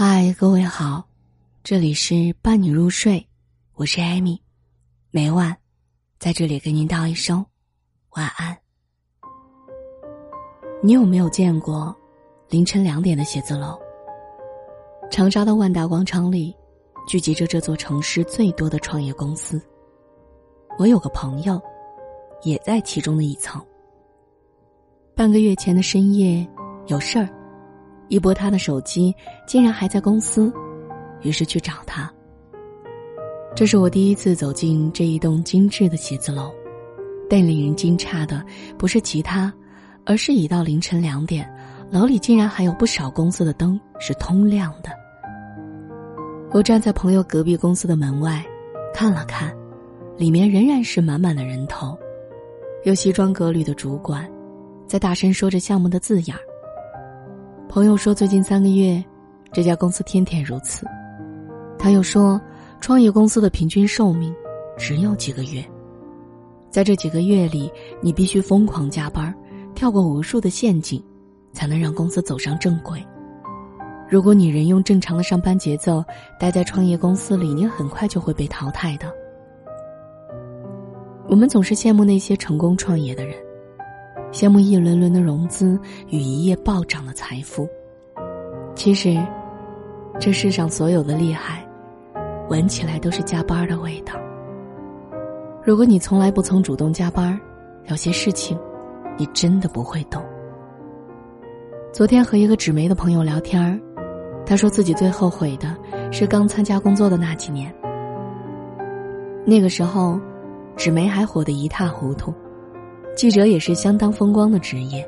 嗨，各位好，这里是伴你入睡，我是艾米，每晚在这里给您道一声晚安。你有没有见过凌晨两点的写字楼？长沙的万达广场里聚集着这座城市最多的创业公司。我有个朋友，也在其中的一层。半个月前的深夜，有事儿。一拨他的手机，竟然还在公司，于是去找他。这是我第一次走进这一栋精致的写字楼，但令人惊诧的不是其他，而是已到凌晨两点，楼里竟然还有不少公司的灯是通亮的。我站在朋友隔壁公司的门外，看了看，里面仍然是满满的人头，有西装革履的主管，在大声说着项目的字眼儿。朋友说，最近三个月，这家公司天天如此。他又说，创业公司的平均寿命只有几个月，在这几个月里，你必须疯狂加班，跳过无数的陷阱，才能让公司走上正轨。如果你人用正常的上班节奏待在创业公司里，你很快就会被淘汰的。我们总是羡慕那些成功创业的人。羡慕一轮轮的融资与一夜暴涨的财富。其实，这世上所有的厉害，闻起来都是加班的味道。如果你从来不曾主动加班，有些事情，你真的不会懂。昨天和一个纸媒的朋友聊天儿，他说自己最后悔的是刚参加工作的那几年。那个时候，纸媒还火得一塌糊涂。记者也是相当风光的职业。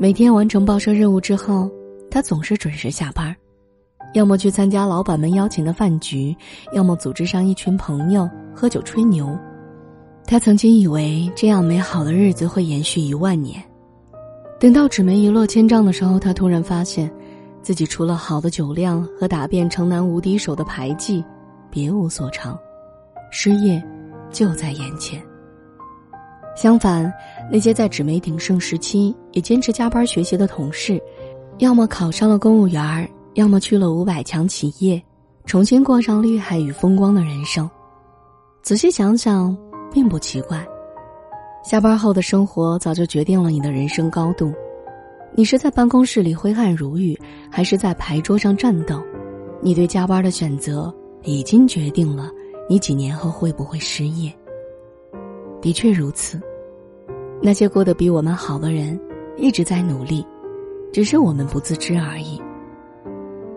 每天完成报社任务之后，他总是准时下班，要么去参加老板们邀请的饭局，要么组织上一群朋友喝酒吹牛。他曾经以为这样美好的日子会延续一万年，等到纸媒一落千丈的时候，他突然发现，自己除了好的酒量和打遍城南无敌手的牌技，别无所长，失业就在眼前。相反，那些在纸媒鼎盛时期也坚持加班学习的同事，要么考上了公务员儿，要么去了五百强企业，重新过上厉害与风光的人生。仔细想想，并不奇怪。下班后的生活早就决定了你的人生高度。你是在办公室里挥汗如雨，还是在牌桌上战斗？你对加班的选择已经决定了你几年后会不会失业。的确如此，那些过得比我们好的人一直在努力，只是我们不自知而已。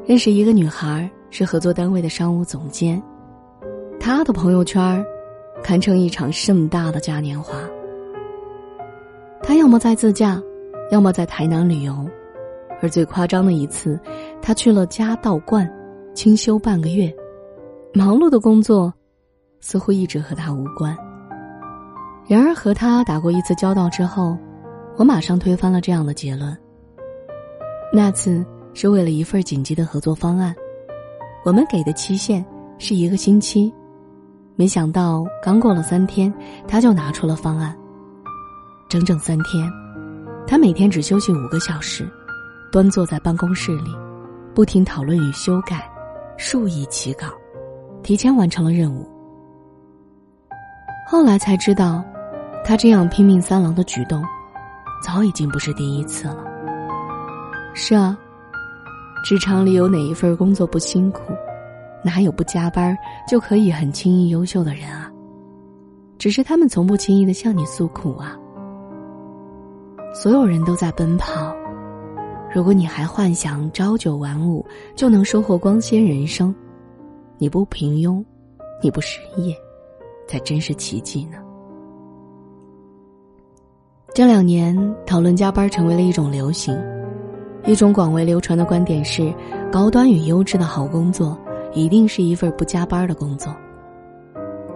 认识一个女孩，是合作单位的商务总监，她的朋友圈堪称一场盛大的嘉年华。她要么在自驾，要么在台南旅游，而最夸张的一次，她去了嘉道观，清修半个月，忙碌的工作似乎一直和她无关。然而和他打过一次交道之后，我马上推翻了这样的结论。那次是为了一份紧急的合作方案，我们给的期限是一个星期，没想到刚过了三天，他就拿出了方案。整整三天，他每天只休息五个小时，端坐在办公室里，不停讨论与修改数以起稿，提前完成了任务。后来才知道。他这样拼命三郎的举动，早已经不是第一次了。是啊，职场里有哪一份工作不辛苦？哪有不加班就可以很轻易优秀的人啊？只是他们从不轻易的向你诉苦啊。所有人都在奔跑，如果你还幻想朝九晚五就能收获光鲜人生，你不平庸，你不失业，才真是奇迹呢。这两年，讨论加班成为了一种流行。一种广为流传的观点是，高端与优质的好工作，一定是一份不加班的工作。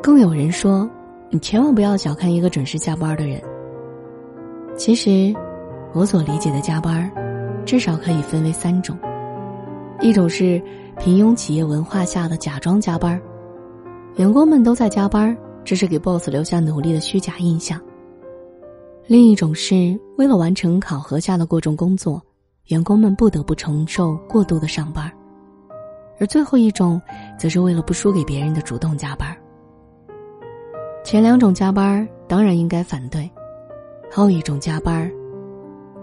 更有人说，你千万不要小看一个准时加班的人。其实，我所理解的加班，至少可以分为三种：一种是平庸企业文化下的假装加班，员工们都在加班，只是给 boss 留下努力的虚假印象。另一种是为了完成考核下的过重工作，员工们不得不承受过度的上班，而最后一种，则是为了不输给别人的主动加班。前两种加班当然应该反对，后一种加班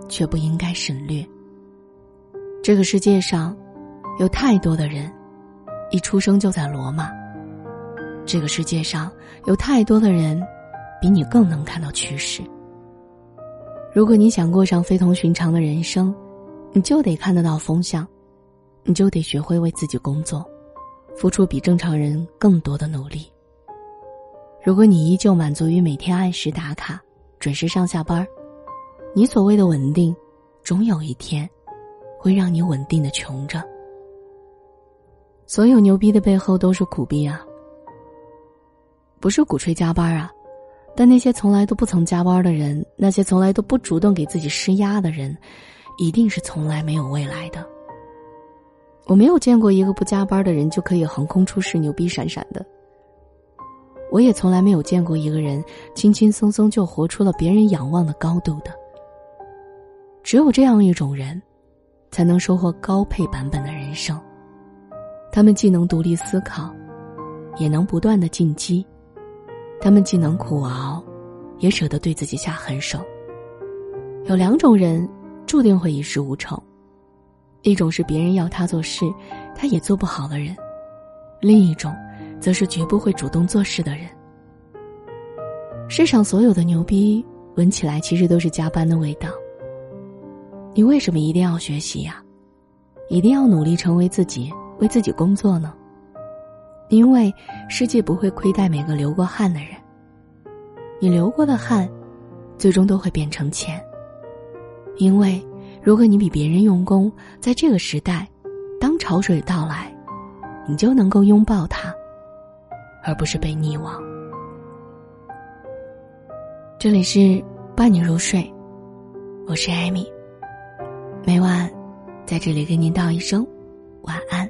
却不应该省略。这个世界上，有太多的人，一出生就在罗马。这个世界上有太多的人，比你更能看到趋势。如果你想过上非同寻常的人生，你就得看得到风向，你就得学会为自己工作，付出比正常人更多的努力。如果你依旧满足于每天按时打卡、准时上下班你所谓的稳定，终有一天，会让你稳定的穷着。所有牛逼的背后都是苦逼啊！不是鼓吹加班啊。但那些从来都不曾加班的人，那些从来都不主动给自己施压的人，一定是从来没有未来的。我没有见过一个不加班的人就可以横空出世、牛逼闪闪的。我也从来没有见过一个人轻轻松松就活出了别人仰望的高度的。只有这样一种人，才能收获高配版本的人生。他们既能独立思考，也能不断的进击。他们既能苦熬，也舍得对自己下狠手。有两种人注定会一事无成，一种是别人要他做事，他也做不好的人；另一种，则是绝不会主动做事的人。世上所有的牛逼，闻起来其实都是加班的味道。你为什么一定要学习呀？一定要努力成为自己，为自己工作呢？因为世界不会亏待每个流过汗的人。你流过的汗，最终都会变成钱。因为如果你比别人用功，在这个时代，当潮水到来，你就能够拥抱它，而不是被溺亡。这里是伴你入睡，我是艾米，每晚在这里跟您道一声晚安。